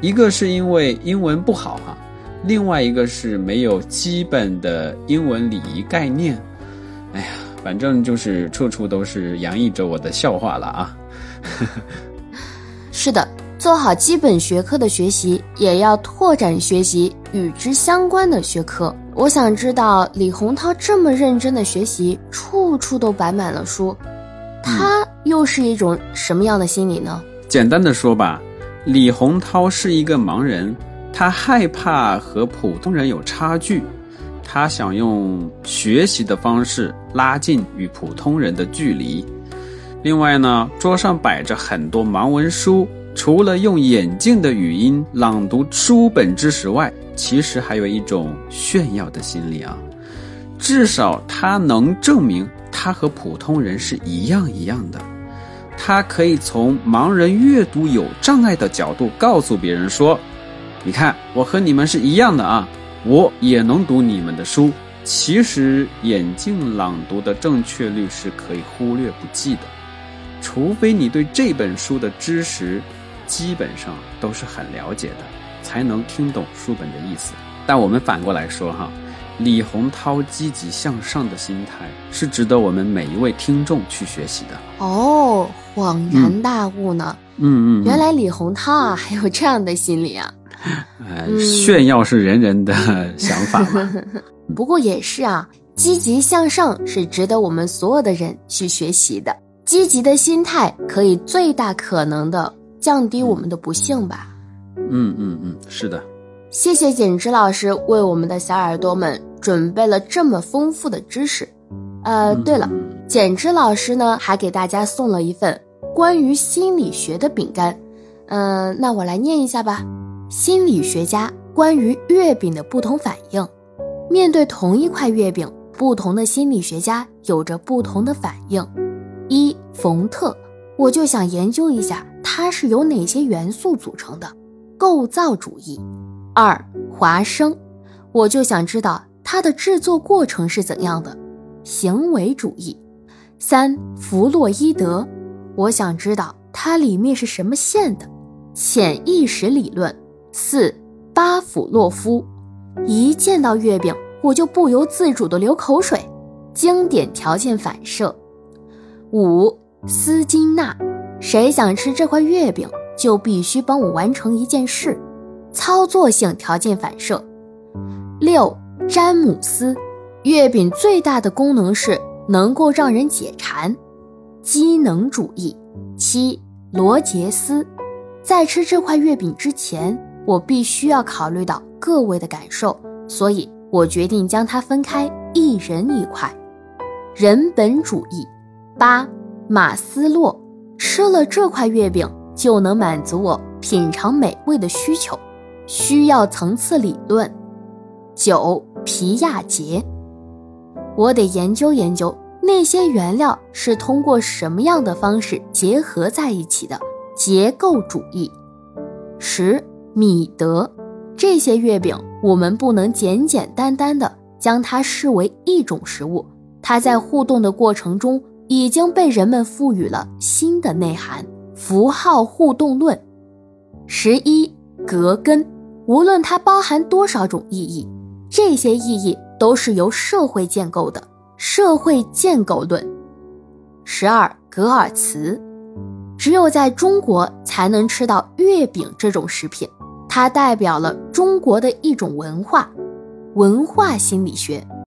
一个是因为英文不好哈，另外一个是没有基本的英文礼仪概念。哎呀，反正就是处处都是洋溢着我的笑话了啊。是的，做好基本学科的学习，也要拓展学习与之相关的学科。我想知道李洪涛这么认真的学习，处处都摆满了书，他又是一种什么样的心理呢？简单的说吧，李洪涛是一个盲人，他害怕和普通人有差距，他想用学习的方式拉近与普通人的距离。另外呢，桌上摆着很多盲文书，除了用眼镜的语音朗读书本知识外，其实还有一种炫耀的心理啊。至少他能证明他和普通人是一样一样的，他可以从盲人阅读有障碍的角度告诉别人说：“你看，我和你们是一样的啊，我也能读你们的书。”其实眼镜朗读的正确率是可以忽略不计的。除非你对这本书的知识基本上都是很了解的，才能听懂书本的意思。但我们反过来说哈，李洪涛积极向上的心态是值得我们每一位听众去学习的。哦，恍然大悟呢。嗯嗯，原来李洪涛啊还有这样的心理啊。呃，炫耀是人人的想法嘛。不过也是啊，积极向上是值得我们所有的人去学习的。积极的心态可以最大可能的降低我们的不幸吧。嗯嗯嗯，是的。谢谢锦之老师为我们的小耳朵们准备了这么丰富的知识。呃，对了，简之老师呢还给大家送了一份关于心理学的饼干。嗯，那我来念一下吧。心理学家关于月饼的不同反应，面对同一块月饼，不同的心理学家有着不同的反应。一冯特，我就想研究一下它是由哪些元素组成的，构造主义。二华生，我就想知道它的制作过程是怎样的，行为主义。三弗洛伊德，我想知道它里面是什么线的，潜意识理论。四巴甫洛夫，一见到月饼我就不由自主的流口水，经典条件反射。五斯金纳，谁想吃这块月饼，就必须帮我完成一件事，操作性条件反射。六詹姆斯，月饼最大的功能是能够让人解馋，机能主义。七罗杰斯，在吃这块月饼之前，我必须要考虑到各位的感受，所以我决定将它分开，一人一块。人本主义。八，马斯洛吃了这块月饼就能满足我品尝美味的需求，需要层次理论。九，皮亚杰，我得研究研究那些原料是通过什么样的方式结合在一起的，结构主义。十，米德，这些月饼我们不能简简单单的将它视为一种食物，它在互动的过程中。已经被人们赋予了新的内涵。符号互动论，十一格根，无论它包含多少种意义，这些意义都是由社会建构的。社会建构论。十二格尔茨，只有在中国才能吃到月饼这种食品，它代表了中国的一种文化，文化心理学。